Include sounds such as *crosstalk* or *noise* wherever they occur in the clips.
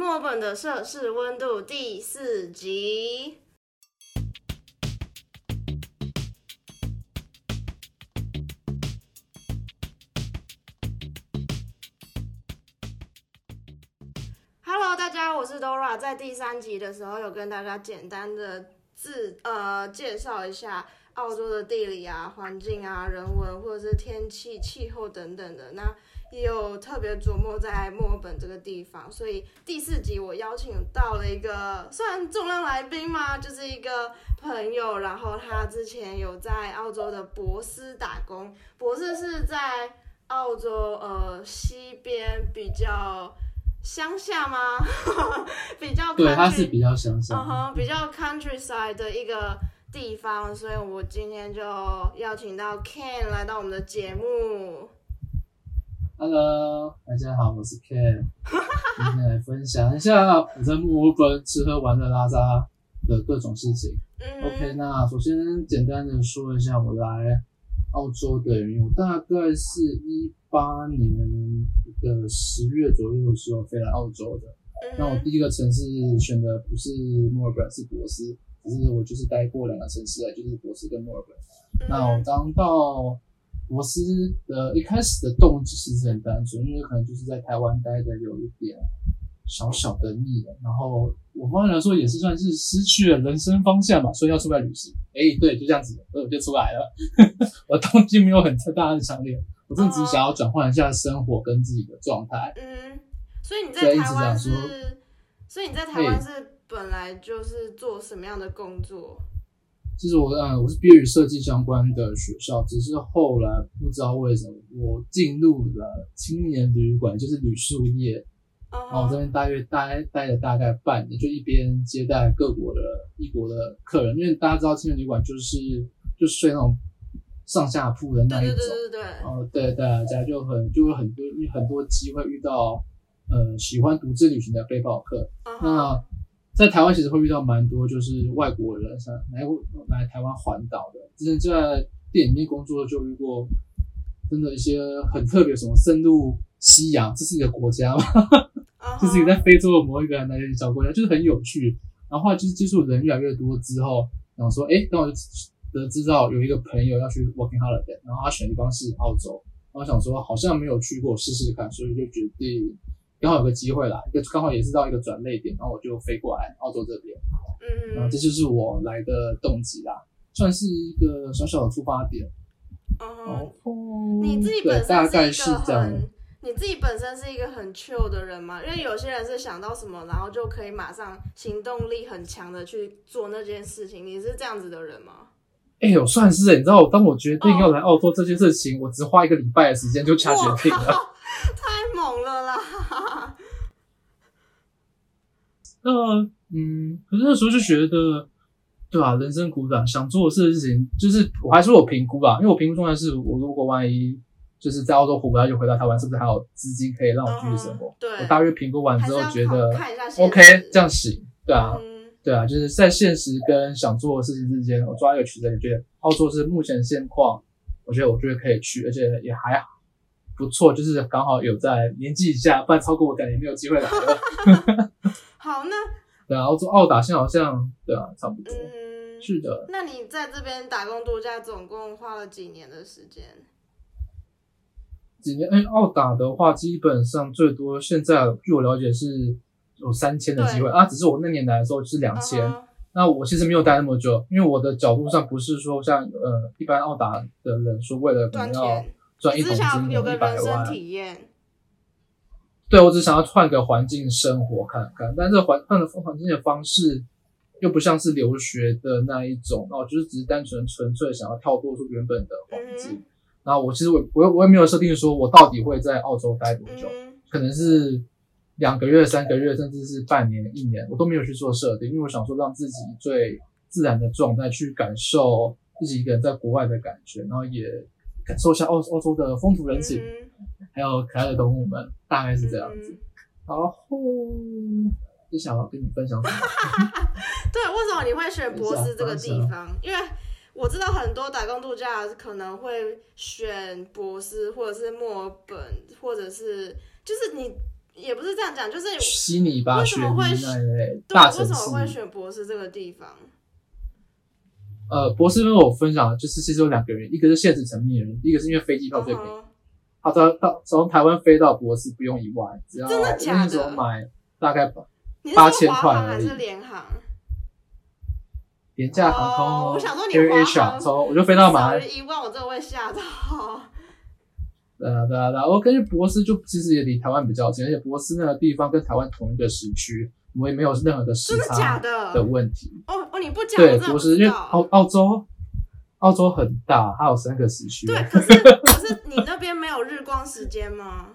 墨本的摄氏温度第四集。Hello，大家，我是 Dora。在第三集的时候，有跟大家简单的自呃介绍一下澳洲的地理啊、环境啊、人文或者是天气、气候等等的。那也有特别琢磨在墨尔本这个地方，所以第四集我邀请到了一个算重量来宾嘛？就是一个朋友，然后他之前有在澳洲的博斯打工，博士是在澳洲呃西边比较乡下吗？*laughs* 比较对，它是比较乡嗯下。哼，比较 countryside 的一个地方，所以我今天就邀请到 Ken 来到我们的节目。Hello，大家好，我是 Ken，今天来分享一下我在墨尔本吃喝玩乐拉撒的各种事情。嗯 OK，那首先简单的说一下我来澳洲的原因，我大概是一八年的十月左右的时候飞来澳洲的。那我嗯第一个城市选的不是墨尔本，是博斯，只是我就是待过两个城市啊，就是博斯跟墨尔本。那我嗯刚到博斯的一开始的动机其实很单纯，因为可能就是在台湾待的有一点小小的腻了，然后我方面来说也是算是失去了人生方向吧，所以要出来旅行。诶，对，就这样子，所以我就出来了。我动机没有很特大的强烈，我真的只是想要转换一下生活跟自己的状态。嗯，所以你在台湾是所以你在台湾是本来就是做什么样的工作？其实我嗯，我是毕业于设计相关的学校，只是后来不知道为什么我进入了青年旅馆，就是旅宿业。嗯然后我这边大约待待了大概半年，就一边接待各国的异国的客人，因为大家知道青年旅馆就是就睡那种上下铺的那一对种，对对对对，哦，对对，大家就很就会很多很多机会遇到呃喜欢独自旅行的背包客。那在台湾其实会遇到蛮多就是外国人，像来来台湾环岛的。之前在店里面工作就遇过，真的一些很特别，什么深入西洋，这是一个国家吗？*laughs* 就是你在非洲的某一个哪里小国家，就是很有趣。然后后来就是接触人越来越多之后，然后说，哎，刚好就得知道有一个朋友要去 working holiday，然后他选的地方是澳洲，然后想说好像没有去过，试试看，所以就决定刚好有个机会啦，一个刚好也是到一个转类点，然后我就飞过来澳洲这边，嗯然后嗯这就是我来的动机啦，算是一个小小的出发点。嗯然哼，后你自己对本大概身是一个。很，你自己本身是一个很 chill 的人吗？因为有些人是想到什么，然后就可以马上行动力很强的去做那件事情。你是这样子的人吗？哎、呦算是、欸，你知道，当我决定要来澳洲这件事情，我只花一个礼拜的时间就下决定了。*laughs* 太猛了啦！那嗯，可是那时候就觉得，对啊，人生苦短，想做的事情，就是我还是有评估吧，因为我评估状态是我如果万一就是在澳洲活不下去，回到台湾，是不是还有资金可以让我继续生活？嗯对，我大约评估完之后觉得 OK，这样行，对啊，嗯对啊，就是在现实跟想做的事情之间，我抓一个取舍。觉得澳洲是目前现况，我觉得我觉得可以去，而且也还不错，就是刚好有在年纪以下，不然超过我感觉没有机会来了。*laughs* 好，那对啊，澳洲澳打现在好像对啊，差不多。嗯，是的，那你在这边打工度假总共花了几年的时间？几年哎，澳打的话，基本上最多现在据我了解是有三千的机会啊，只是我那年来的时候是两千、那我其实没有待那么久，因为我的角度上不是说像呃一般澳打的人说为了可赚能要赚一桶金有个一百人生万，体验。对我只想要换个环境生活看看，但是环换的环境的方式又不像是留学的那一种，然后就是只是单纯纯粹想要跳脱出原本的环境。嗯然后我其实我我我也没有设定说我到底会在澳洲待多久，嗯可能是两个月、三个月，甚至是半年、一年，我都没有去做设定，因为我想说让自己最自然的状态去感受自己一个人在国外的感觉，然后也感受一下澳澳洲的风土人情，嗯还有可爱的动物们，大概是这样子。嗯然后就想要跟你分享什么？*laughs* 对，为什么你会选博斯这个地方？*laughs* 因为我知道很多打工度假可能会选博斯，或者是墨尔本，或者是就是你也不是这样讲，就是悉尼吧，为什么会选对，为什么会。选博士这个地方？呃，博士跟我分享的就是其实有两个人，一个是现实层面的人，一个是因为飞机票最便宜。他到到从台湾飞到博士不用一万，只要那时候买大概你是8000说华块而已航还是联航？廉价航空哦我想说你 Air 华 Asia，航从我就飞到马来一万，我真的会吓到。对啊，对啊，对啊。我根据博斯就其实也离台湾比较近，而且博斯那个地方跟台湾同一个时区，我也没有任何的时差的？的问题。哦哦，你不讲，对我是因为澳。澳洲，澳洲很大，它有三个时区，对，可是可是你那边没有日光时间吗？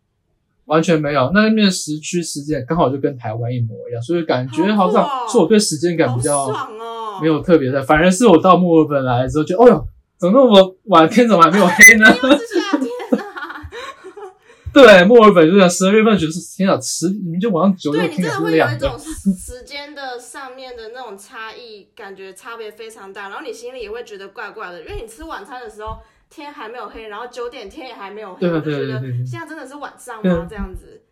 *laughs* 完全没有。那边的时区时间刚好就跟台湾一模一样，所以感觉好像哦是我对时间感比较爽哦！没有特别的，反而是我到墨尔本来的时候，就哦哟，怎么那么晚，天怎么还没有黑呢？*laughs* 对，墨尔本就这样，十二月份觉得是天啊，十明明就晚上九对点对你真的会有一种。*laughs* 时间的上面的那种差异，感觉差别非常大，然后你心里也会觉得怪怪的，因为你吃晚餐的时候天还没有黑，然后九点天也还没有黑，就觉得对对对对现在真的是晚上对吗？这样子。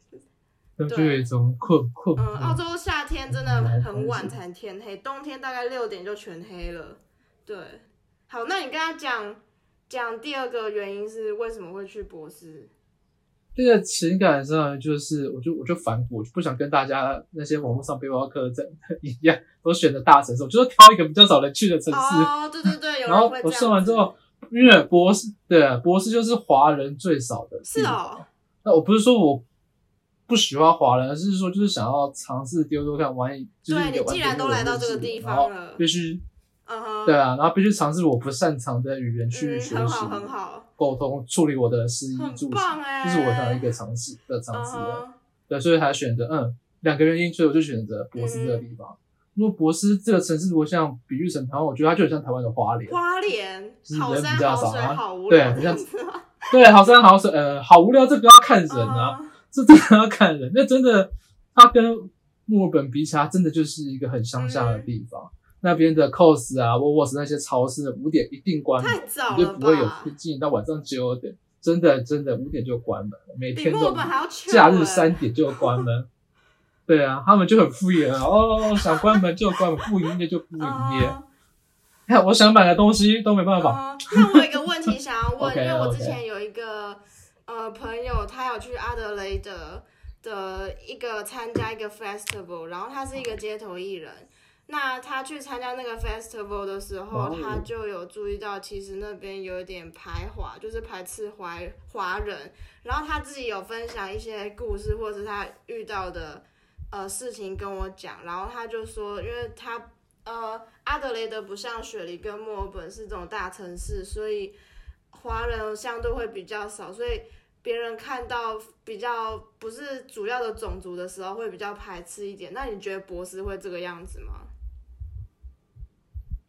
就就有一种困困嗯，澳洲夏天真的嗯很晚才天黑，冬天大概六点就全黑了。对，好，那你跟他讲讲第二个原因是为什么会去博斯？这个情感上就是，我就我就反骨，我就不想跟大家那些网络上背包客在 *laughs* 一样，都选择大城市，我就是挑一个比较少人去的城市。哦，对对对，有 *laughs* 然后我算完之后，因为博士对啊，博士就是华人最少的是哦，那我不是说我不喜欢华人，而是说就是想要尝试丢丢看玩一，就是对你既然都来到这个地方了必须嗯哼，对啊，然后必须尝试我不擅长的语言去嗯，学习、很好很好，沟通、处理我的失忆很注棒哎，这是我想要一个尝试的尝嗯试对，所以才选择嗯两个原因，所以我就选择博斯这个地方。如果博斯这个城市如果像比喻成台湾，我觉得它就很像台湾的花莲，花莲？就是好山人比较好水好无对聊，很像这样子吗 *laughs* 对，好山好水，呃，好无聊，这个要看人啊，嗯。这真的要看人。那真的，它跟墨尔本比起来，它真的就是一个很乡下的地方。那边的 cos 啊、沃沃斯那些超市，五点一定关门，太早了绝对不会有吧？经营到晚上九点，真的真的五点就关门了，每天都假日欸三点就关门。对啊，他们就很敷衍啊，哦，想关门就关门，不营业就不营业。嗯看我想买的东西都没办法。嗯，那我有一个问题想要问 *laughs* 因为我之前有一个呃朋友，他有去阿德雷德的一个参加一个 festival，然后他是一个街头艺人。那他去参加那个 festival 的时候，哦他就有注意到，其实那边有一点排华，就是排斥华华人。然后他自己有分享一些故事，或者是他遇到的呃事情跟我讲。然后他就说，因为他呃，阿德雷德不像雪梨跟墨尔本是这种大城市，所以华人相对会比较少，所以别人看到比较不是主要的种族的时候，会比较排斥一点。那你觉得博士会这个样子吗？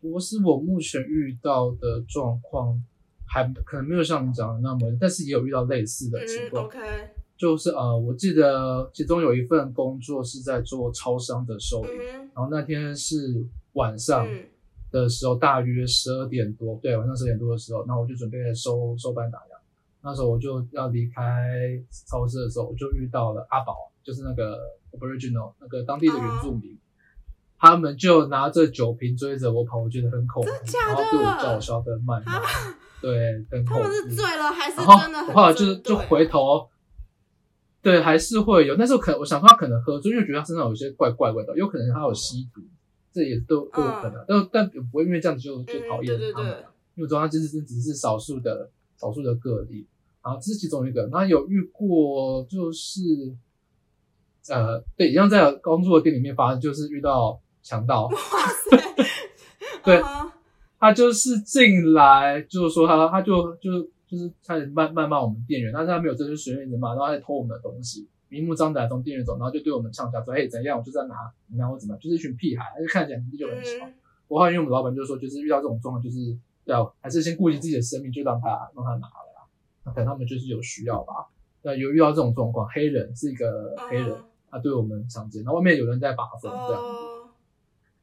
博士，我目前遇到的状况还可能没有像你讲的那么，但是也有遇到类似的情嗯况。，OK，就是呃，我记得其中有一份工作是在做超商的收银，嗯然后那天是晚上嗯的时候，大约十二点多，对，晚上十点多的时候，那我就准备收收班打烊。那时候我就要离开超市的时候，我就遇到了阿宝，就是那个 Aboriginal 那个当地的原住民，他们就拿着酒瓶追着我跑，我觉得很恐怖，然后对我叫嚣跟谩骂，对，很恐怖。他们是醉了还是真的很后来就是就回头，对，还是会有。但是我可能我想说他可能喝醉，因为觉得他身上有一些怪怪味道，有可能他有吸毒，这也都都有可能。但但不会因为这样子就就讨厌他们，对，因为我知道他其实只是少数的少数的个例。然后这是其中一个，然后有遇过就是，呃，对，一样在工作的店里面发生，就是遇到强盗，*laughs* 对嗯哼他就是进来，就是说他他就就就是开始谩谩骂我们店员，但是他没有真是随便的骂，然后他在偷我们的东西，明目张胆从店员走，然后就对我们呛下说：“嘿，怎样？我就在拿，你拿我怎么样？”就是一群屁孩，就看起来年纪就很小。嗯我后来因为我们老板就说，就是遇到这种状况，就是要还是先顾及自己的生命，就让他让他拿了啦。那可能他们就是有需要吧。那有遇到这种状况，黑人是一个黑人，他对我们强奸，然后外面有人在把风这样。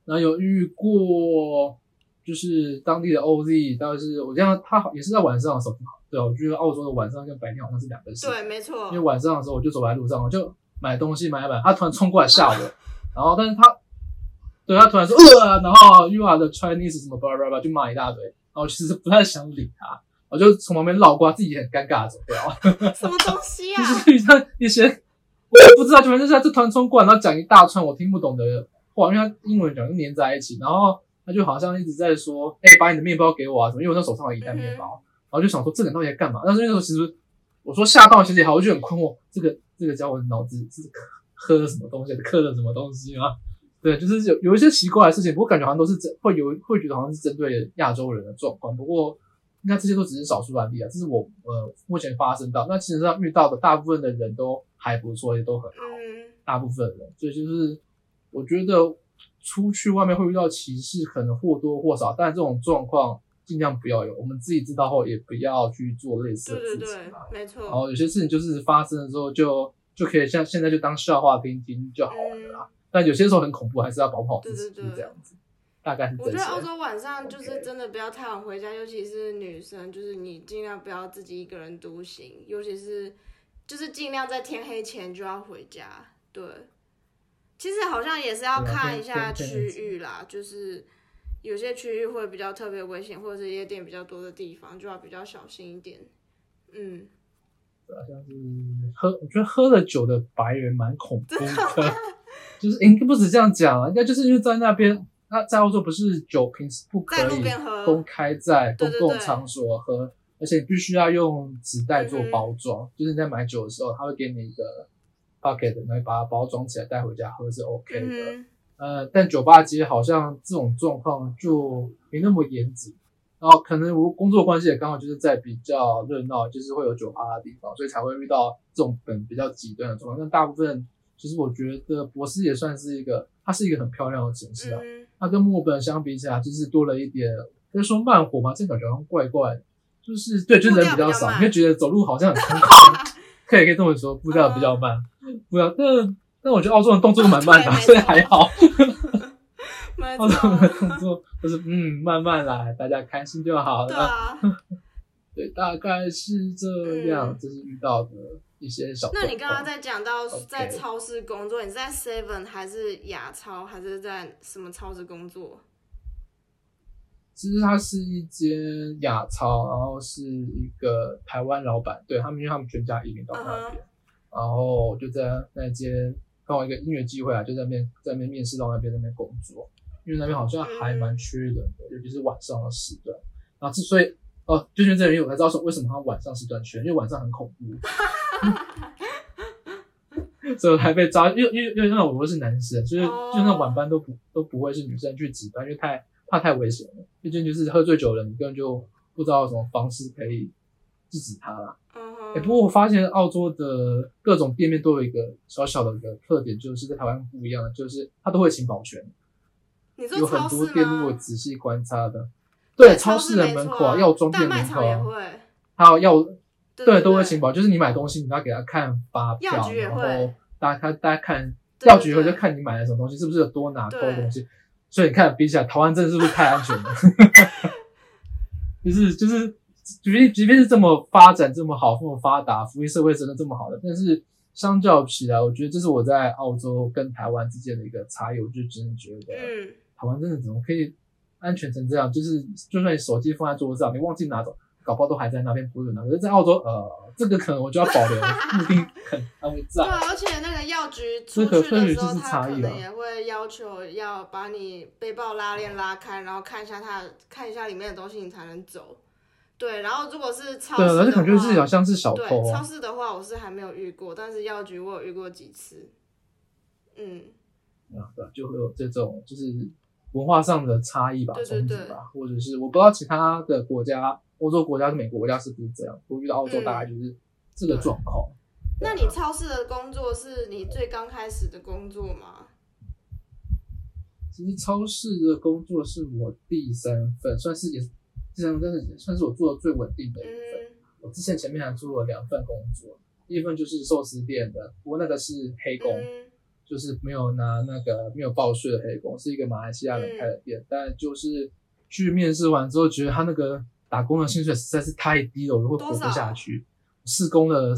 哦，然后有遇过就是当地的 OZ，但是我这样他好也是在晚上的时候，对啊，我觉得澳洲的晚上跟白天好像是两个事。对，没错因为。晚上的时候我就走在路上，我就买东西买一买，他突然冲过来吓我，*laughs* 然后但是他，对他突然说呃，然后 You are the Chinese 什么巴拉巴拉就骂一大堆，然后我其实不太想理他，我就从旁边绕过，自己很尴尬地走掉。*laughs* 什么东西啊就？是遇到一些我也不知道，就反正就是他就突然冲过来，然后讲一大串我听不懂的话，因为他英文讲就连在一起，然后他就好像一直在说，哎、把你的面包给我啊什么，因为我那手上有一袋面包，然后就想说这个人到底在干嘛？但是那时候其实我说吓到其实也好，我就很困惑，这个这个家伙的脑子是喝了什么东西，嗑了什么东西吗？对，就是有有一些奇怪的事情，不过感觉好像都是针会有会觉得好像是针对亚洲人的状况，不过应该这些都只是少数案例啊，这是我呃目前发生到，那其实上遇到的大部分的人都还不错，也都很好，嗯，大部分人，所以就是我觉得出去外面会遇到歧视，可能或多或少，但这种状况尽量不要有，我们自己知道后也不要去做类似对的对对事情啊。，然没错。后有些事情就是发生了之后就就可以像现在就当笑话听听就好了啦。但有些时候很恐怖，还是要保护好自己，对对对就是这样子。大概。我觉得澳洲晚上就是真的不要太晚回家，尤其是女生，就是你尽量不要自己一个人独行，尤其是就是尽量在天黑前就要回家。对，其实好像也是要看一下区域啦，就是有些区域会比较特别危险，或者是夜店比较多的地方，就要比较小心一点。嗯，对啊像是喝，我觉得喝了酒的白人蛮恐怖的，*laughs* 就是应该不止这样讲啊，应该就是因为在那边，那在澳洲不是酒瓶是不可以公开在公共场所喝，而且你必须要用纸袋做包装，就是你在买酒的时候，他会给你一个 bucket，然后把它包装起来带回家喝是 OK 的。嗯呃，但酒吧街好像这种状况就没那么严谨，然后可能我工作关系也刚好就是在比较热闹，就是会有酒吧的地方，所以才会遇到这种本比较极端的状况。但大部分其实我觉得博斯也算是一个，它是一个很漂亮的城市啊。嗯，它跟墨本相比起来，就是多了一点，可以说慢活嘛，这感觉好像怪怪的，就是对，就是人比较少，你会觉得走路好像很空旷，*laughs* *laughs* 可以可以这么说，步调比较慢，步调，但但我觉得澳洲人动作都蛮慢的，所以还好。没 *laughs* 澳洲人动作就是嗯，慢慢来，大家开心就好了。对啊。*laughs* 对，大概是这样，嗯这是遇到的一些小。那你刚刚在讲到在超市工作，你是在 Seven 还是亚超，还是在什么超市工作？其实它是一间亚超，然后是一个台湾老板，对他们，因为他们全家移民到那边，然后就在那间刚好一个音乐机会啊，就在那边在那边面试到那边那边工作，因为那边好像还蛮缺人的，尤其是晚上的时段。然后之所以哦，就因为这因，我才知道说为什么他晚上时段缺，因为晚上很恐怖。*laughs* 所以我还被抓，因为因为因为那我是男生，所以哦就那晚班都不都不会是女生去值班，因为太怕太危险了。毕竟就是喝醉酒的人，你根本就不知道什么方式可以制止他啦。嗯哎、哼，不过我发现澳洲的各种店面都有一个小小的一个特点，就是在台湾不一样的，就是他都会请保全，你说有很多店如果？仔细观察的，对，超超市的门口啊、药妆店门口啊，还有药对对，都会对请保，就是你买东西，你要给他看发票，然后大家看大家看对药局会就看你买了什么东西，是不是有多拿偷对东西。所以你看，比起来，台湾真的是不是太安全了？就 *laughs* 是就是，即便即便是这么发展这么好，这么发达，福利社会真的这么好的，但是相较起来，我觉得这是我在澳洲跟台湾之间的一个差异。我就真的觉得，嗯，台湾真的怎么可以安全成这样？就是就算你手机放在桌上，你忘记拿走，搞不好都还在那边不会拿。可是，在澳洲，呃，这个可能我就要保留，不 *laughs* 一定可能还会在对。啊，而且那个药局这出去的时候，就是他可能也会要求要把你背包拉链拉开，然后看一下它看一下里面的东西，你才能走。对，然后如果是超市，的话，而且感好像是小对偷哦。超市的话，我是还没有遇过，但是药局我有遇过几次。嗯，啊，对，就会有这种就是文化上的差异吧，对对对吧，或者是我不知道其他的国家，欧洲国家、美国国家是不是这样？我遇到澳洲嗯大概就是这个状况。那你超市的工作是你最刚开始的工作吗？其实超市的工作是我第三份，算是也是第三份，但是也算是我做的最稳定的一份。嗯我之前前面还做了两份工作，第一份就是寿司店的，不过那个是黑工，嗯就是没有拿那个没有报税的黑工，是一个马来西亚人开的嗯店，但就是去面试完之后，觉得他那个打工的薪水实在是太低了，我会活不下去。试工的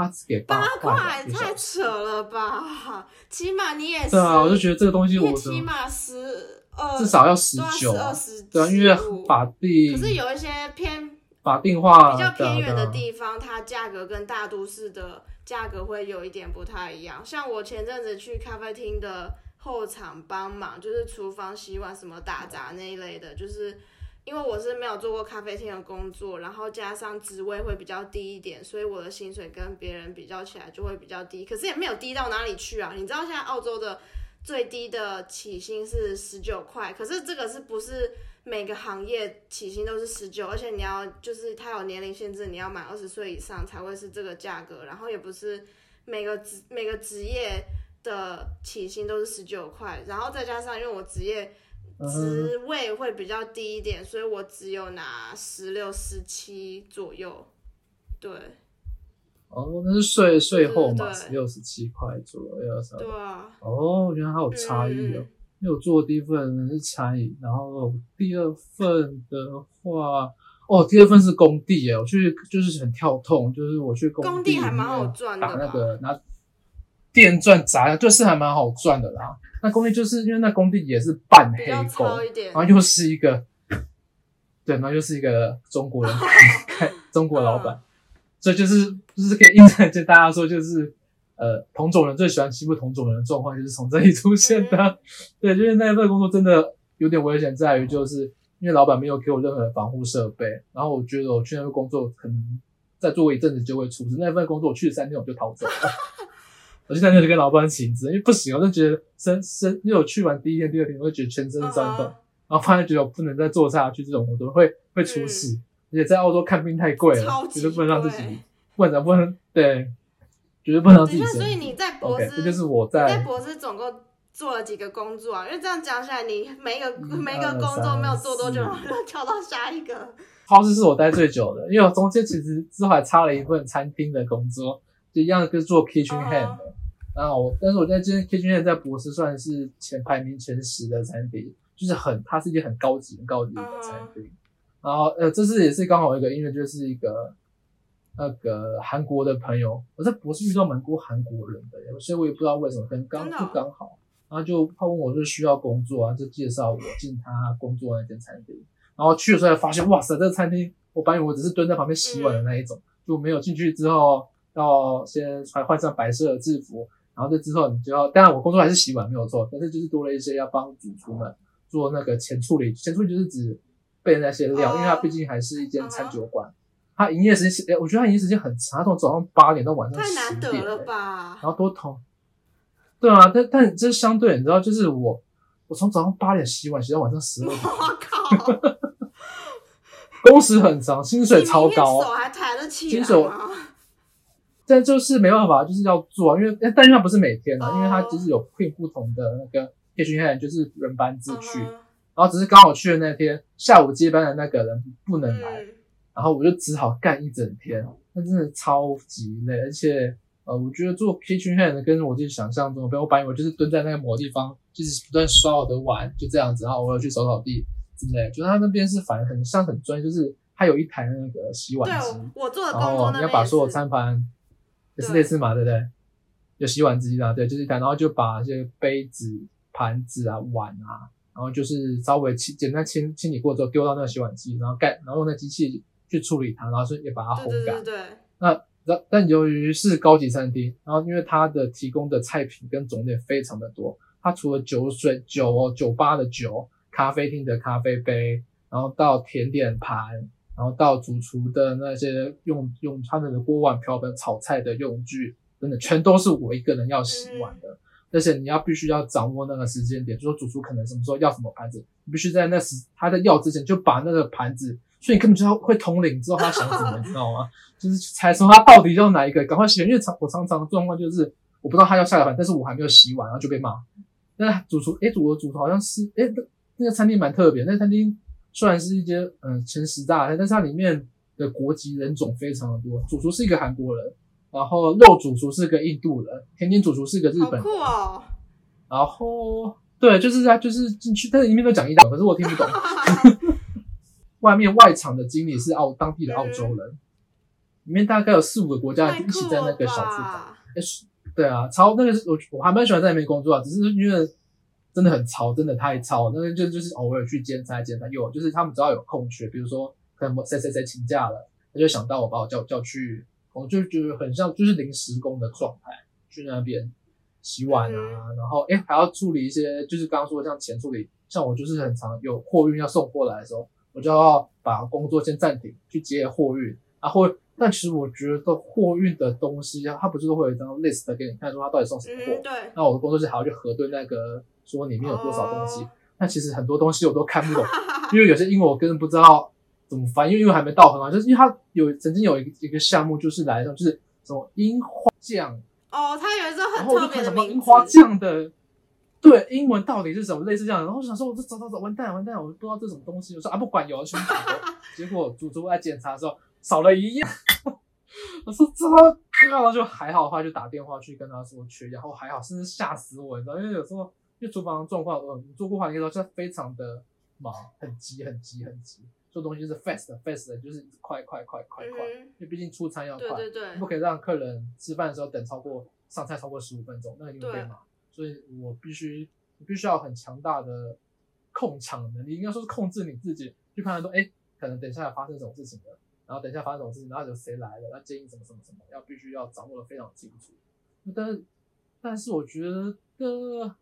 他只给八块太扯了吧？起码你也是，对啊，我就觉得这个东西也起的码十二，至少要十九啊，二十，对啊，因为法定可是有一些偏法定化比较偏远的地方，它价格跟大都市的价格会有一点不太一样。像我前阵子去咖啡厅的后场帮忙，就是厨房洗碗什么打杂那一类的，就是因为我是没有做过咖啡厅的工作，然后加上职位会比较低一点，所以我的薪水跟别人比较起来就会比较低。可是也没有低到哪里去啊！你知道现在澳洲的最低的起薪是十九块，可是这个是不是每个行业起薪都是十九？而且你要就是它有年龄限制，你要满二十岁以上才会是这个价格，然后也不是每个职每个职业的起薪都是十九块，然后再加上因为我职业职位会比较低一点，所以我只有拿十六、十七左右。对哦，那是税税后嘛，十六十七块左右，对啊，哦，原来还有差异哦。嗯因为我做的第一份是餐饮，然后第二份的话，哦，第二份是工地耶，我去就是很跳痛，就是我去工工地还蛮好赚的吧？那个拿电钻砸，就是还蛮好赚的啦。那工地就是因为那工地也是半黑工，然。后又是一个，对，然后又是一个中国人开 *laughs* 中国老板，所以就是就是可以印证就大家说就是呃同种人最喜欢欺负同种人的状况就是从这里出现的，嗯对，就是那份工作真的有点危险，在于就是因为老板没有给我任何的防护设备，然后我觉得我去那份工作可能再做一阵子就会出事，那份工作我去了三天我就逃走了。我去三天就跟老板请辞，因为不行，我就觉得身身，因为我去完第一天、第二天，我就觉得全身酸痛，嗯然后发现觉得我不能再做下去这种活动，会会出事。而且在澳洲看病太贵了绝对不能让自己贵，不能不能对，绝对不能让自己。所以你在博士这就是我你在在博士总共做了几个工作啊？因为这样讲起来，你每一个每一个工作三没有做多久，四然后就跳到下一个。超市是我待最久的，因为我中间其实之后还插了一份餐厅的工作，就一样是做 kitchen hand 后我，但是我在今天 kitchen hand 在博士算是前排名前十的餐厅，就是很，它是一间很高级、很高级的餐厅。然后，呃，这次也是刚好一个因为，就是一个那个韩国的朋友，我在博士遇到蛮多韩国人的耶，所以我也不知道为什么，可能刚就刚好。然后就他问我是需要工作啊，就介绍我进他工作那间餐厅。然后去的时候才发现，哇塞，这个餐厅，我本以为我只是蹲在旁边洗碗的那一种，就没有进去之后要先穿换上白色的制服，然后这之后你就要，当然我工作还是洗碗没有错，但是就是多了一些要帮主厨们做那个前处理，前处理就是指备那些料，哦因为它毕竟还是一间餐酒馆，它营业时间，诶我觉得它营业时间很长，它从早上八点到晚上太十点、难得了吧？然后多同，对啊，但但这相对你知道，就是我我从早上八点洗碗洗到晚上十二点，我靠，工时很长，薪水超高手，还抬得起来新手吗？但就是没办法，就是要做啊，因为但但因为它不是每天啊，哦。因为他就是有配不同的那个 kitchen hand，就是轮班制去，嗯然后只是刚好去的那天下午接班的那个人不能来，嗯。然后我就只好干一整天，那真的超级累，而且呃，我觉得做 kitchen hand 跟我自己想象中的不一样，我本来以为就是蹲在那个某地方，就是不断刷我的碗，就这样子，然后我要去扫扫地之类的，就他那边是反正很像很专业，就是他有一台那个洗碗机，对，我做的然工作那边后你要把所有餐盘也是对类似嘛，对不对？有洗碗机啊，对，就是一台，然后就把这些杯子、盘子啊、碗啊，然后就是稍微清简单清清理过之后丢到那个洗碗机，然后盖，然后用那机器去处理它，然后是也把它烘干对对对。对，那但但由于是高级餐厅，然后因为它的提供的菜品跟种类非常的多，它除了酒水酒哦酒吧的酒、咖啡厅的咖啡杯，然后到甜点盘，然后到主厨的那些用用他们的锅碗瓢盆炒菜的用具，真的全都是我一个人要洗碗的。而且你要必须要掌握那个时间点，就说主厨可能什么时候要什么盘子，你必须在那时他在要之前就把那个盘子，所以你根本就要会统领，知道他想什么，你知道吗？就是猜出他到底要哪一个，赶快洗完。因为常我常常的状况就是我不知道他要下个盘，但是我还没有洗碗，然后就被骂。那主厨，诶，主的主厨好像是，诶，那那个餐厅蛮特别，那个餐厅虽然是一些嗯前十大餐，但是它里面的国籍人种非常的多。主厨是一个韩国人，然后肉主厨是个印度人，甜点主厨是个日本人，酷哦！然后对，就是他就是进去，但是里面都讲意大利，可是我听不懂。*laughs* 外面外场的经理是澳当地的澳洲人，里面大概有四五个国家一起在那个小厨房。哎，对啊，超那个是我我还蛮喜欢在那边工作啊，只是因为真的很超，真的太超。那个就就是偶尔去兼差兼差，有就是他们只要有空缺，比如说可能谁谁谁请假了，他就想到我把我叫叫去，我就觉得很像就是临时工的状态，去那边洗碗啊，然后哎还要处理一些，就是刚刚说的像钱处理，像我就是很常有货运要送过来的时候。我就要把工作先暂停，去接货运啊后。但其实我觉得货运的东西，它不是都会有一张 list 给你看，说它到底送什么货。对。那我的工作是还要去核对那个，说里面有多少东西。那其实很多东西我都看不懂，*laughs* 因为有些英文我根本不知道怎么翻，因为因为还没到很好，就是因为它有曾经有一个一个项目就是来的，就是什么樱花酱。哦，它有一个很特别的名樱花酱的。对，英文到底是什么？类似这样，然后我想说，我这找找找，完蛋完蛋，我不知道这什么东西。我说啊，不管，有去找。*laughs* 结果主厨来检查的时候少了一样。*laughs* 我说这，然后就还好的话，就打电话去跟他说缺，然后还好，甚至吓死我，你知道，因为有时候因为厨房的状况，嗯，做过饭的时候就非常的忙，很急很急很急，做东西是 fast fast，就是快快快快快，因为毕竟出餐要快，对对对，不可以让客人吃饭的时候等超过上菜超过十五分钟，那一定会被骂。所以我必须，必须要很强大的控场能力，应该说是控制你自己，去判断说，哎，可能等一下要发生什么事情了，然后等一下发生什么事情，然后有谁来了，那建议什么什么什么，要必须要掌握的非常清楚。但是，但是我觉得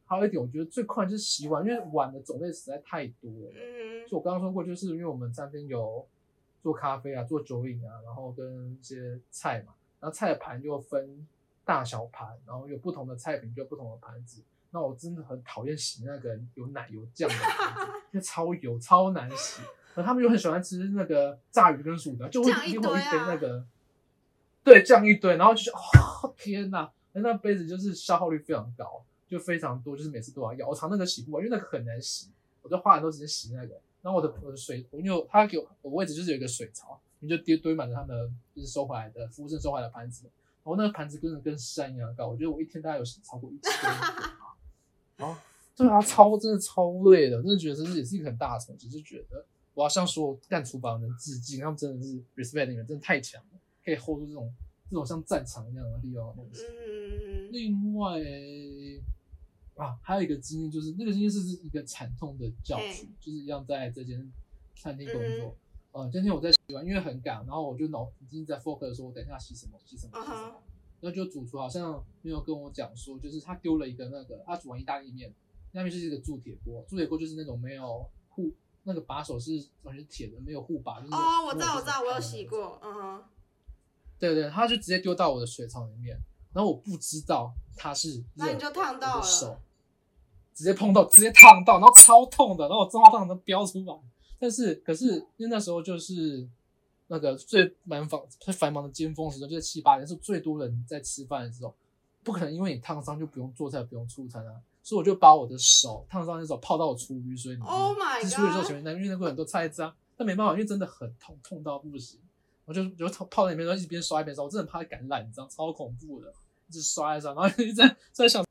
还有一点，我觉得最快就是洗碗，因为碗的种类实在太多了。嗯。就我刚刚说过，就是因为我们餐厅有做咖啡啊，做酒饮啊，然后跟一些菜嘛，然后菜盘又分。大小盘，然后有不同的菜品，就不同的盘子。那我真的很讨厌洗那个有奶油酱的盘子，*laughs* 因为超油，超难洗。而他们又很喜欢吃那个炸鱼跟薯条，就会一定会一堆那个，对，酱一堆，然后就是哦天哪，那杯子就是消耗率非常高，就非常多，就是每次都要要。我常那个洗不完，因为那个很难洗，我就花很多时间洗那个。然后我的我的水，因为他给我我位置就是有一个水槽，你就堆堆满了他们就是收回来的服务生收回来的盘子。然后那个盘子跟着跟山一样高，我觉得我一天大概有洗超过一千然后对啊，超真的超累的，真的觉得这也是一个很大的成就，就觉得我要向所有干厨房的人致敬，他们真的是 respect 你们，真的太强了，可以 hold 住这种这种像战场一样的地方的东西。另外啊，还有一个经验，就是那个经验是一个惨痛的教训，就是一样在这间餐厅工作。呃，今天我在洗碗，因为很赶，然后我就脑已经在 focus 说，我等一下洗什么，洗什么，洗什么。然后就主厨好像没有跟我讲说，就是他丢了一个那个，他煮完意大利面，那边是一个铸铁锅，铸铁锅就是那种没有护，那个把手是完全铁的，没有护把。哦，我知道，我知道，我有洗过。嗯哼。对对，他就直接丢到我的水槽里面，然后我不知道他是，那你就烫到了，手直接碰到，直接烫到，然后超痛的，然后我正好烫都飙出来。但是，可是因为那时候就是那个最繁忙、最繁忙的尖峰时段，就是七八点，是最多人在吃饭的时候，不可能因为你烫伤就不用做菜、不用出餐啊。所以我就把我的手烫伤的时候泡到我厨余水里面。Oh my god！厨余时候前面那因为那会很多菜渣，但没办法，因为真的很痛，痛到不行。我就就泡在里面，然后一边刷一边刷，我真的怕感染，你知道，超恐怖的，一直刷一刷，然后一直在 *laughs* 在想。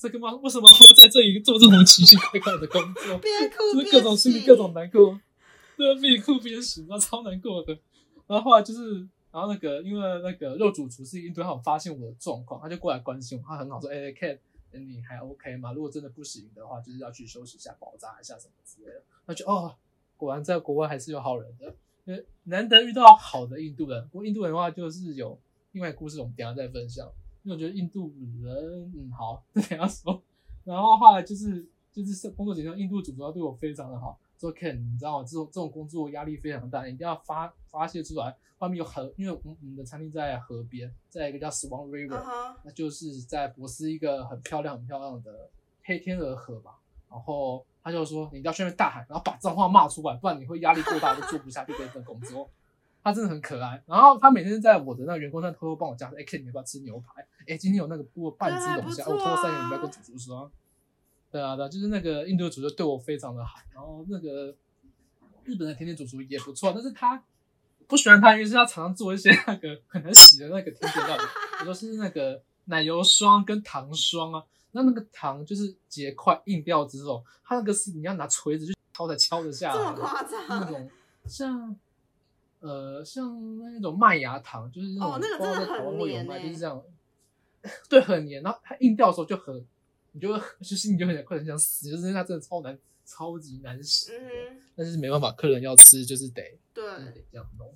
这个吗？为什么会在这里做这种奇奇怪怪的工作？*laughs* 边哭边各种心里各种难过，对啊，边哭边洗，那超难过的。然后后来就是，然后那个因为那个肉主厨是印度，他有发现我的状况，他就过来关心我，他很好说：“哎，Ken，你还 OK 吗？如果真的不行的话，就是要去休息一下，包扎一下什么之类的。”那就哦，果然在国外还是有好人的，因为难得遇到好的印度人。不过印度人的话，就是有另外故事，我们等下再分享。因为我觉得印度人，嗯，好，*laughs* 等下说。然后后来就是就是工作结束，印度主要对我非常的好，说 Ken，你知道吗？这种这种工作压力非常大，一定要发发泄出来。外面有河，因为我们的餐厅在河边，在一个叫 Swan River，那就是在博斯一个很漂亮很漂亮的黑天鹅河吧。然后他就说，你一定要去那边大喊，然后把脏话骂出来，不然你会压力过大，就做不下去这份工作。他真的很可爱，然后他每天在我的那个员工站偷偷帮我加说：“哎，Ken，你要不要吃牛排？哎，今天有那个过半只龙虾，我偷三个，你不要跟主厨说。”对啊，对，就是那个印度的主厨对我非常的好，然后那个日本的甜点主厨也不错，但是他不喜欢他，因为是他常常做一些那个很难洗的那个甜点料理，比如说是那个奶油霜跟糖霜啊，那那个糖就是结块硬掉之后，它那个是你要拿锤子去敲才敲得下这么来的，夸张？那种像呃像那种麦芽糖，就是那种哦那个不知道真的很在台湾会有卖，黏欸就是这样，*laughs* 对，很黏。然后它硬掉的时候就很，你就会就是你就很快很想死，就是它真的超难，超级难洗的。嗯哼，但是没办法，客人要吃就是得对，就是得这样弄。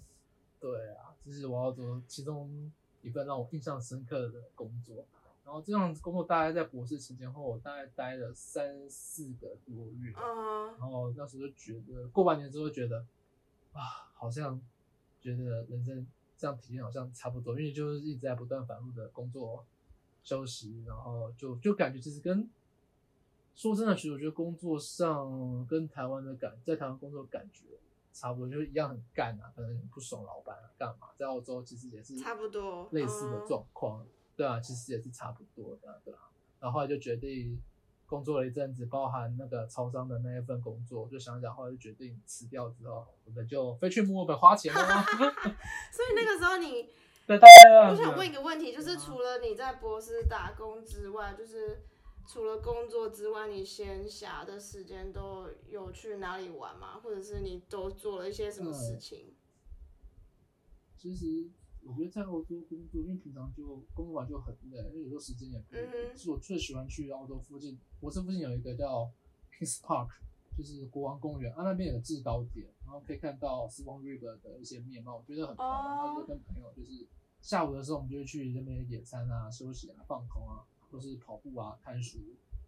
对啊，这是我要做其中一份让我印象深刻的工作。然后这样子工作大概在博士期间后，我大概待了三四个多月。嗯然后那时候就觉得，过半年之后觉得，啊，好像觉得人生这样体验好像差不多，因为就是一直在不断反复的工作、休息，然后就就感觉其实跟说真的，其实我觉得工作上跟台湾的感，在台湾工作的感觉差不多，就是一样很干啊，可能很不爽老板啊，干嘛？在澳洲其实也是差不多类似的嗯状况，对啊，其实也是差不多的，对啊。然后后来就决定工作了一阵子，包含那个超商的那一份工作，就想想，后来就决定辞掉之后，我们就飞去墨尔本花钱了。*laughs* *laughs* 所以那个时候你，*laughs* 对，我想问一个问题，就是除了你在博士打工之外，就是除了工作之外，你闲暇的时间都有去哪里玩吗？或者是你都做了一些什么事情？其实我觉得在澳洲工作，因为平常就工作完就很累，因为有时候时间也不够。是我最喜欢去澳洲附近，我这附近有一个叫 Kings Park，就是国王公园，啊那边有个制高点，然后可以看到 Swan River 的一些面貌，我觉得很漂亮。然后就跟朋友就是下午的时候，我们就会去那边野餐啊、休息啊、放空啊，或是跑步啊、看书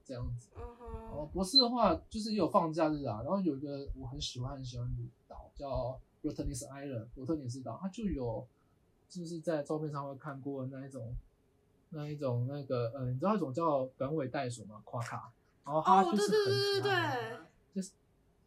这样子。嗯然后，博士的话，就是也有放假日啊。然后有一个我很喜欢很喜欢的岛叫 Rottnest Island，罗特尼斯岛，它就有就是在照片上会看过那一种那一种那个呃，你知道一种叫短尾袋鼠吗？夸卡，然后它哦就是对就是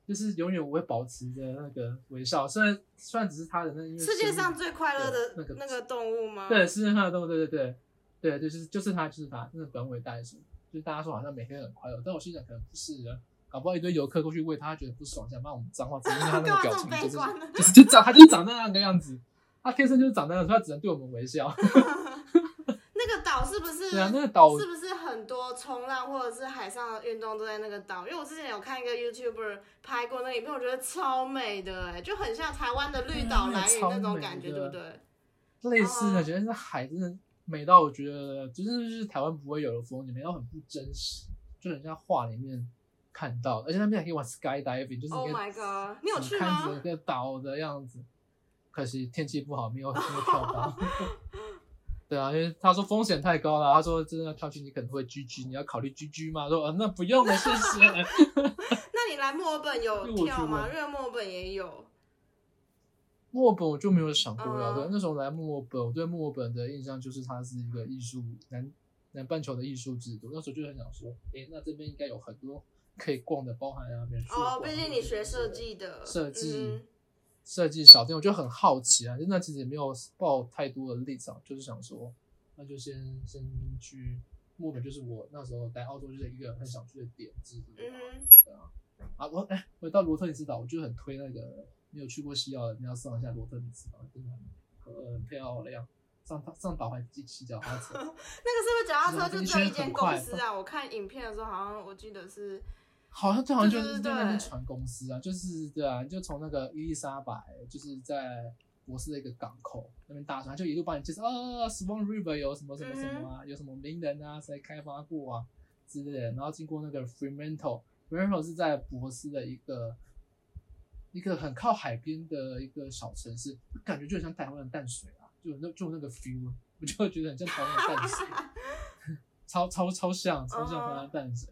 就是永远我会保持着那个微笑，虽然虽然只是它的那因为世界上最快乐的那个那个动物吗？对，世界上的动物，对对对。对，就是就是它，就是它，那个短尾袋鼠，就是大家说好像每天很快乐，但我心想可能不是的，搞不好一堆游客过去喂它，它觉得不爽，想骂我们脏话，只是因为它那个表情 *laughs* 就是就是就长，它就是长那样个样子，它天生就是长那样子，它只能对我们微笑。*laughs* 那个岛是不是？对啊，那个岛是不是很多冲浪或者是海上的运动都在那个岛？因为我之前有看一个 YouTuber 拍过那个影片，我觉得超美的、哎，就很像台湾的绿岛蓝屿那种感觉，对不对？类似的，哦觉得那海真的美到我觉得就是就是台湾不会有的风景，美到很不真实，就很像画里面看到，而且那边还可以玩 skydiving，就是 Oh my god！你有去看吗整个岛的样子。可惜天气不好，没有没有 *laughs* 跳到。对啊，因为他说风险太高了，他说真的要跳去你可能会 GG，你要考虑 GG 吗？说、呃、那不用了，谢谢。*laughs* 那你来墨尔本有跳吗？因为墨尔本也有。墨尔本我就没有想过要嗯对，那时候来墨尔本，我对墨尔本的印象就是它是一个艺术南南半球的艺术制度，那时候就很想说，诶，那这边应该有很多可以逛的，包含啊美术哦，毕竟你学设计的，设计嗯设计小店，我就很好奇啊，那其实也没有抱太多的立场，就是想说，那就先先去墨尔本，就是我那时候来澳洲就是一个很想去的点对啊，啊我哎，回到罗特尼斯岛，我就很推那个没有去过西澳的，你要上一下罗特尼斯岛，真的很很漂亮。上上岛还骑骑脚踏车，*laughs* 那个是不是脚踏车就只有一间公司啊？我看影片的时候，好像我记得是，好像就好像就是在那边对。船公司啊，就是对啊，就从那个伊丽莎白，就是在博斯的一个港口那边搭船，就一路帮你介绍啊，Swan River 有什么什么什么啊，有什么名人啊，谁开发过啊之类的，然后经过那个 Fremantle，Fremantle 是在博斯的一个一个很靠海边的一个小城市，感觉就很像台湾的淡水啊，就那就那个 feel，我就觉得很像台湾的淡水，*laughs* 超超超像，超像台湾的淡水。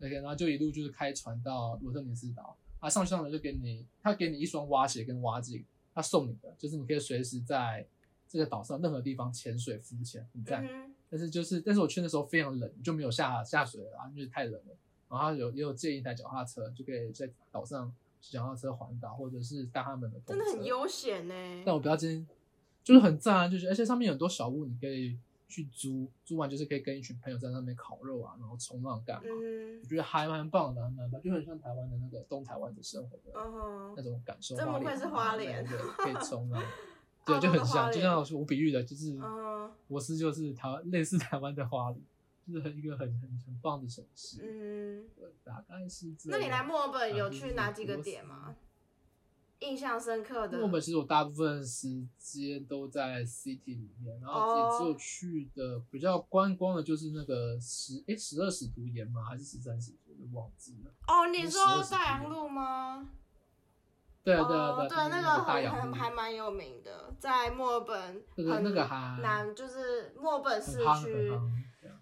OK，然后就一路就是开船到罗特尼斯岛，啊，上去上来就给你，他给你一双蛙鞋跟蛙镜，他送你的，就是你可以随时在这个岛上任何地方潜水浮潜，很赞。嗯但是就是，但是我去的时候非常冷，就没有下下水了啊，因为太冷了。然后他有也有借一台脚踏车，就可以在岛上骑脚踏车环岛，或者是搭他们的，真的很悠闲呢。但我比较今天就是很赞啊，就是而且上面有很多小屋，你可以去租，租完就是可以跟一群朋友在那边烤肉啊，然后冲浪干嘛。嗯我觉得还蛮棒的，还蛮棒，就很像台湾的那个东台湾的生活的那种感受。真不愧是花莲对，可以冲浪，*laughs* 澳对，就很像，就莲像我比喻的，就是嗯博斯就是台湾类似台湾的花莲，就是很一个很很很棒的城市。嗯，大概是这那你来。墨尔本有去哪几个点吗？印象深刻的？墨尔本其实我大部分时间都在 city 里面，然后只有去的比较观光的，就是那个十哎十二使徒岩吗？还是十三使徒？我忘记了。哦，你那说大洋路吗？对啊对啊哦，对啊，那就是个很大洋路很还蛮有名的，在墨尔本对对很那个还南，就是墨尔本市区。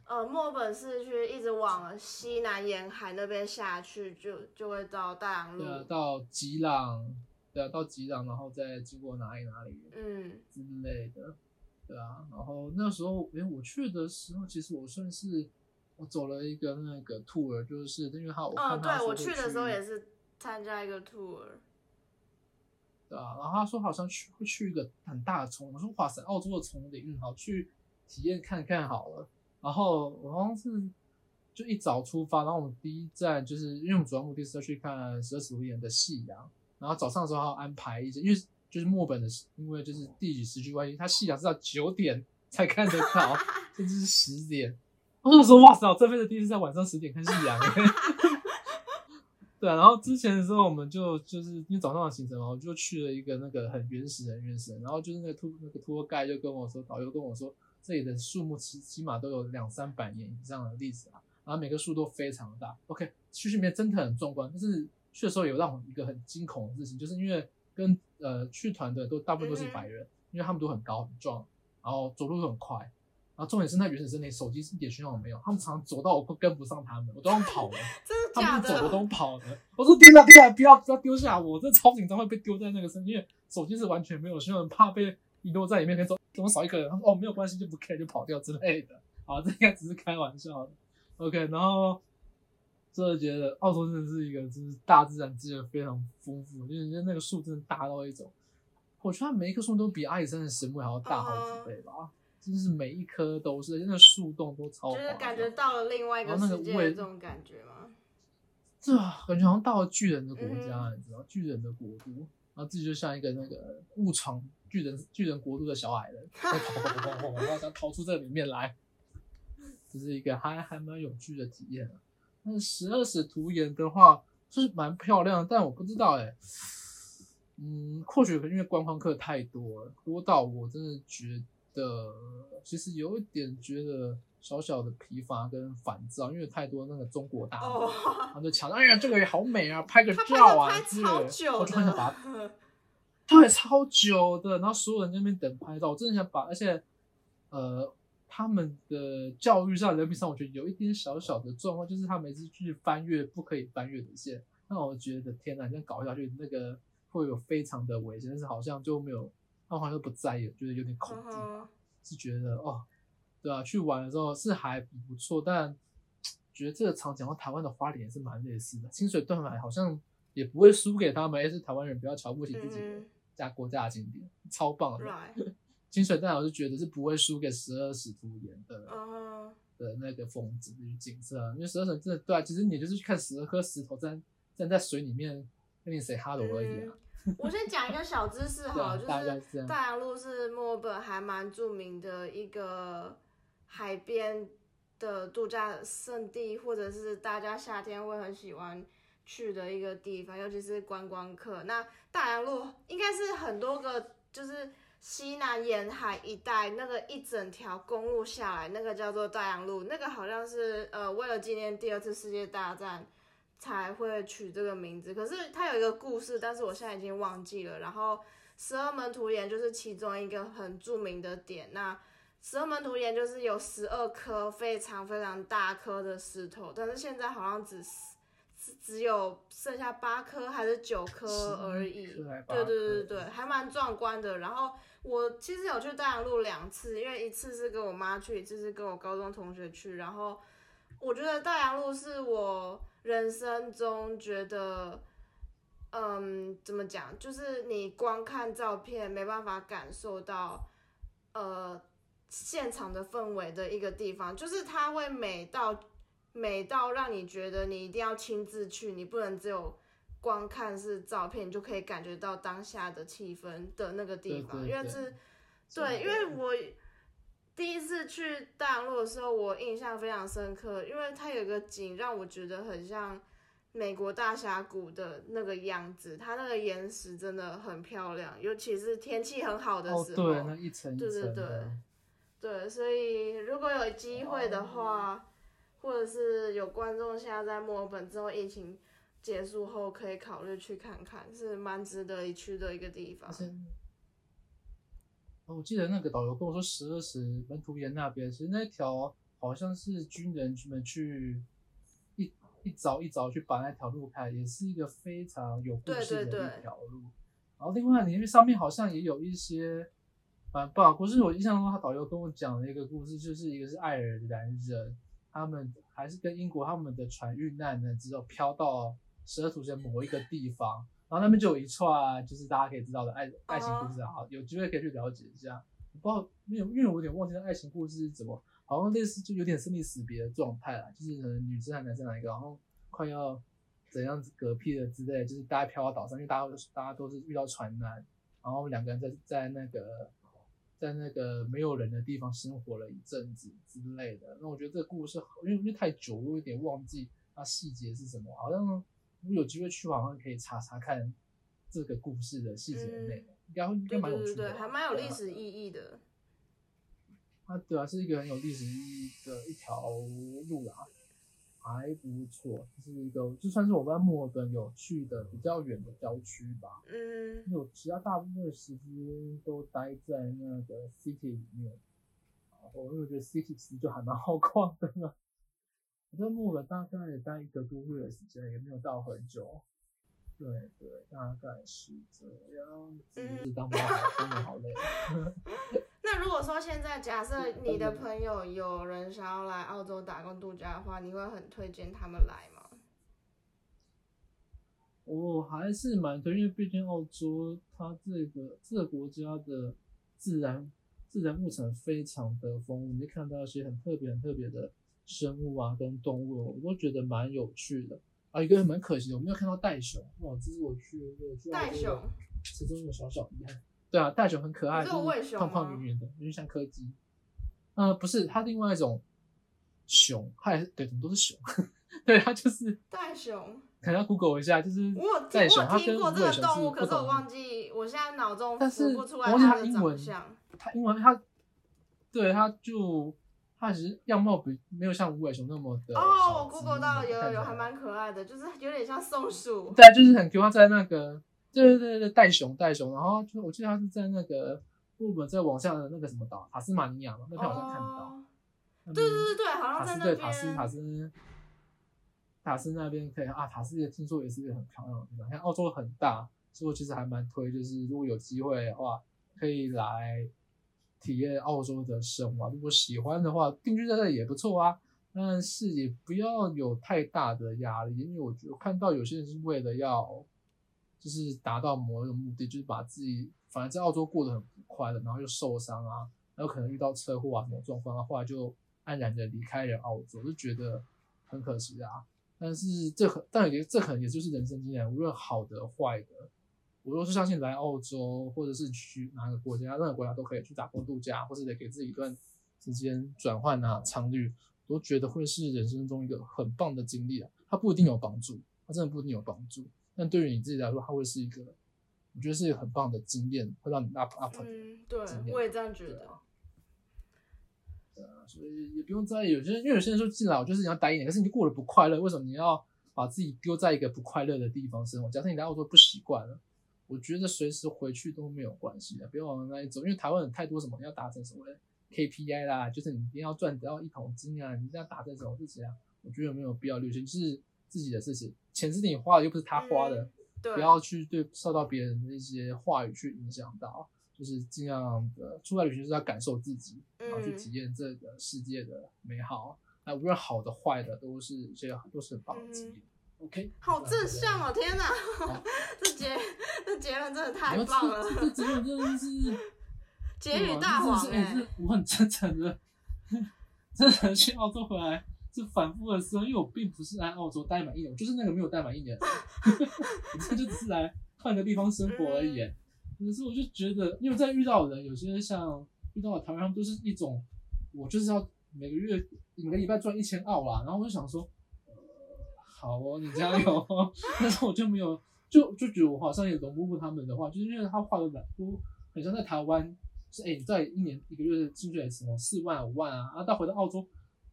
呃，墨尔本市区一直往西南沿海那边下去，就就会到大洋路。对啊，到吉朗，对啊，到吉朗，然后再经过哪里哪里嗯，之类的，对啊。然后那时候，诶，我去的时候，其实我算是我走了一个那个 tour，就是因为他我哦，看他说会对我去的时候也是参加一个 tour。对啊，然后他说好像去会去一个很大的丛，我说哇塞，澳洲的丛林，嗯，好去体验看看好了。然后我好像是就一早出发，然后我们第一站就是因为我们主要目的是要去看十二使徒岩的夕阳，然后早上的时候还要安排一些，因为就是墨本的，因为就是地理时区关系，它夕阳是到九点才看得到，*laughs* 甚至是十点。我就说哇塞，我这辈子第一次在晚上十点看夕阳。*laughs* 对啊，然后之前的时候我们就就是因为早上的行程嘛，我就去了一个那个很原始很原始的，然后就是那个托那个托盖就跟我说，导游跟我说这里的树木起起码都有两三百年以上的历史啊，然后每个树都非常大。OK，去里面真的很壮观，但是去的时候有让我一个很惊恐的事情，就是因为跟呃去团的都大部分都是白人，因为他们都很高很壮，然后走路都很快。然后重点是那原始森林手机是一点讯号都没有，他们常常走到我都跟不上他们，我都用跑了。*laughs* 真的他们是走我的？都跑了。我说丢下丢下，不要不要丢下我，我这超紧张会被丢在那个身，因为手机是完全没有讯号，很怕被遗落在里面，跟走怎么少一个人？他说哦没有关系，就不 care 就跑掉之类的。好，这应该只是开玩笑的。OK，然后真的觉得澳洲真的是一个就是大自然资源非常丰富，就是那个树真的大到一种，我觉得它每一棵树都比阿里山的神木还要大好几倍吧。真的是每一棵都是，那个树洞都超就是感觉到了另外一个世界的味这种感觉吗？这感觉好像到了巨人的国家，嗯你知道，巨人的国度，然后自己就像一个那个误闯巨人巨人国度的小矮人，跑跑跑跑跑跑，然后想逃出这里面来，这是一个还还蛮有趣的体验啊。那十二使徒岩的话，就是蛮漂亮的，但我不知道哎、嗯，或许因为观光客太多了，多到我真的觉得，其实有一点觉得小小的疲乏跟烦躁，因为太多那个中国大妈，*laughs* 哦，然后就抢，哎呀，这个也好美啊，拍个照啊拍之类的，我就很想把它，的，*laughs* 对，超久的，然后所有人在那边等拍照，我真的想把，而且，呃，他们的教育上、人品上，我觉得有一点小小的状况，就是他每次去翻越不可以翻越的线，那我觉得天哪，这样搞下去，那个会有非常的危险，但是好像就没有，他们好像都不在意，觉得有点恐惧。嗯是觉得哦，对啊，去玩的时候是还不错，但 *tsk* 觉得这个场景和台湾的花莲也是蛮类似的。清水断崖好像也不会输给他们，也是台湾人不要瞧不起自己的嗯家国家的景点，超棒的。，right，清水断崖我就觉得是不会输给十二使徒岩的的那个风景与景色，因为十二使真的对啊，其实你就是去看十二颗石头站站在水里面跟你 say hello 而已啊。我先讲一个小知识 *laughs* 对好了，啊，就是。大洋路是墨尔本还蛮著名的一个海边的度假胜地，或者是大家夏天会很喜欢去的一个地方，尤其是观光客。那大洋路应该是很多个，就是西南沿海一带那个一整条公路下来，那个叫做大洋路，那个好像是呃为了纪念第二次世界大战。才会取这个名字，可是它有一个故事，但是我现在已经忘记了。然后十二门徒岩就是其中一个很著名的点。那十二门徒岩就是有十二颗非常非常大颗的石头，但是现在好像只是只有剩下八颗还是九颗而已。11颗还八对对对对对，还蛮壮观的。然后我其实有去大洋路两次，因为一次是跟我妈去，一次是跟我高中同学去。然后我觉得大洋路是我人生中觉得，嗯，怎么讲，就是你光看照片没办法感受到，呃，现场的氛围的一个地方，就是它会美到美到让你觉得你一定要亲自去，你不能只有光看是照片，你就可以感觉到当下的气氛的那个地方，因为是对，因为我第一次去大洋路的时候，我印象非常深刻，因为它有一个景让我觉得很像美国大峡谷的那个样子，它那个岩石真的很漂亮，尤其是天气很好的哦，时候。对，那一层一对对对，所以如果有机会的话，或者是有观众现在在墨尔本之后疫情结束后，可以考虑去看看，是蛮值得一去的一个地方哦，我记得那个导游跟我说，十二时门徒岩那边，其实那条好像是军人们去一一早一早去把那条路开，也是一个非常有故事的一条路。然后另外，因为上面好像也有一些蛮棒的故事。我印象中，他导游跟我讲的一个故事，就是一个是爱尔兰人，他们还是跟英国他们的船遇难呢，只有飘到十二图的某一个地方，然后那边就有一串就是大家可以知道的爱爱情故事啊，有机会可以去了解一下。我不知道，因为，因为我有点忘记那爱情故事是怎么，好像类似就有点生离死别的状态啦，就是可能女生和男生哪一个，然后快要怎样子嗝屁了之类，就是大家飘到岛上，因为大家都大家都是遇到船难，然后两个人在在那个在那个没有人的地方生活了一阵子之类的。那我觉得这个故事，因为因为太久，我有点忘记它细节是什么，好像如果有机会去，好像可以查查看这个故事的细节的内容，应该会应该蛮有趣的吧，对对对，还蛮有历史意义的。啊，对啊，是一个很有历史意义的一条路啦，还不错，就是一个就算是我在墨尔本有去的比较远的郊区吧，嗯，因为我其他大部分的时间都待在那个 city 里面，然后因为我觉得 city 其实就还蛮好逛的呢。我在墨尔本大概也待一个多月的时间，也没有到很久。对对，大概是这样子。嗯当妈好，真的好累。*laughs* 那如果说现在假设你的朋友有人想要来澳洲打工度假的话，你会很推荐他们来吗？我还是蛮推，因为毕竟澳洲它这个这个国家的自然自然物产非常的丰富，你会看到一些很特别很特别的生物啊跟动物，我都觉得蛮有趣的。啊，一个蛮可惜的，我没有看到袋熊，哇，这是我去的袋熊，其中一个小小遗憾。对啊，大熊很可爱，你是有就是胖胖圆圆的，有点像柯基。呃，不是，它另外一种熊，它也是对，怎么都是熊？*laughs* 对，它就是袋熊，可能要 Google 一下，就是我有熊，我它跟有听过这个动物，是不可是我忘记，我现在脑中但不出来我忘记它的英文长相。它英文它，对它就它其实样貌比没有像无尾熊那么的哦，我 Google 到，有有还蛮可爱的，就是有点像松鼠。对，就是很 Q，它在那个对对对对袋熊袋熊，然后就我记得他是在那个日本在往下的那个什么岛塔斯马尼亚嘛，那边好像看得到。对对边对对，好像塔斯在那对塔斯塔。斯塔斯那边可以啊，塔斯也听说也是一个很漂亮的地方。像澳洲很大，所以我其实还蛮推，就是如果有机会的话，可以来体验澳洲的生活。如果喜欢的话，定居在这里也不错啊。但是也不要有太大的压力，因为我觉得看到有些人是为了要就是达到某一个目的，就是把自己反正在澳洲过得很不快乐，然后又受伤啊，然后可能遇到车祸啊什么状况，后来就安然的离开了澳洲，就觉得很可惜啊。但是这可，但也这可能也就是人生经验，无论好的坏的，我都是相信来澳洲或者是去哪个国家，任何国家都可以去打工度假，或者得给自己一段时间转换啊、常旅，都觉得会是人生中一个很棒的经历啊。它不一定有帮助，它真的不一定有帮助，但对于你自己来说，它会是一个，我觉得是一个很棒的经验，会让你 up up。嗯，对我也这样觉得。所以也不用在意。有些人，因为有些人说进来，我就是你要待一年，可是你就过得不快乐，为什么你要把自己丢在一个不快乐的地方生活？假设你来澳洲不习惯了，我觉得随时回去都没有关系的，不要往那一走，因为台湾有太多什么你要达成什么 KPI 啦，就是你一定要赚得到一桶金啊，你一定要达成什么事情啊，我觉得没有必要留心，就是自己的事情，钱是你花的，又不是他花的。嗯对，不要去对受到别人的一些话语去影响到，就是尽量的出来旅行就是要感受自己，然后去嗯体验这个世界的美好。那无论好的坏的，都是一些都是很棒的经验。OK，*laughs* 好正向哦。哦！天哪好，*laughs* 这结这结论真的太们棒了，这这结论真的是 *laughs* 结语大王哎、我很真诚的，真的去澳洲回来是反复的说，因为我并不是来澳洲待满一年，我就是那个没有待满一年的人，*laughs* 我这就只是来换个地方生活而已。可是我就觉得，因为在遇到的人，有些像遇到的台湾，他们都是一种我就是要每个月每个礼拜赚一千澳啦。然后我就想说，呃，好哦，你加油。*laughs* 但是我就没有，就就觉得我好像也融不入他们的话，就是因为他话的蛮多，很像在台湾，是哎，你在一年一个月的薪水什么四万五万啊，然后到回到澳洲，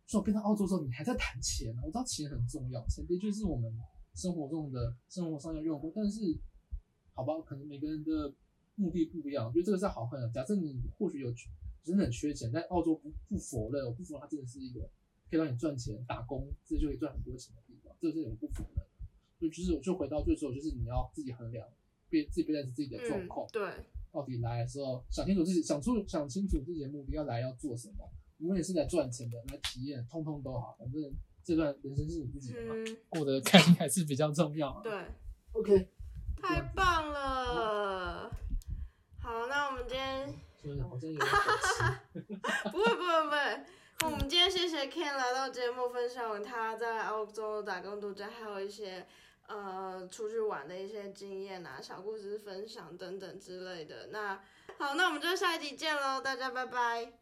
说变到澳洲之后，你还在谈钱，我知道钱很重要，钱的确是我们生活中的生活上要用过，但是好吧，可能每个人的目的不一样，我觉得这个是好看的。假设你或许有真的很缺钱，但澳洲不不否认，我不否认它真的是一个可以让你赚钱、打工，这就可以赚很多钱的地方，这个是我不否认。所以就是我就回到最初，就是你要自己衡量，别自己别在自己的状况，对，到底来的时候想清楚自己想出想清楚自己的目的，要来要做什么。无论是来赚钱的，来体验，通通都好，反正这段人生是你自己的嘛，嗯，过得开心还是比较重要啊。对，，OK，太棒了。好，那我们今天所以好像有点可惜。*laughs* 不会不会不会。我们今天谢谢 Ken 来到节目，分享他在澳洲打工度假，还有一些呃出去玩的一些经验啊、小故事分享等等之类的。那好，那我们就下一集见喽，大家拜拜。